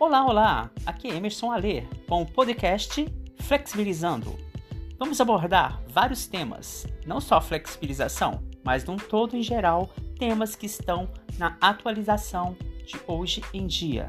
Olá, olá! Aqui é Emerson Alê com o podcast Flexibilizando. Vamos abordar vários temas, não só flexibilização, mas num todo em geral, temas que estão na atualização de hoje em dia.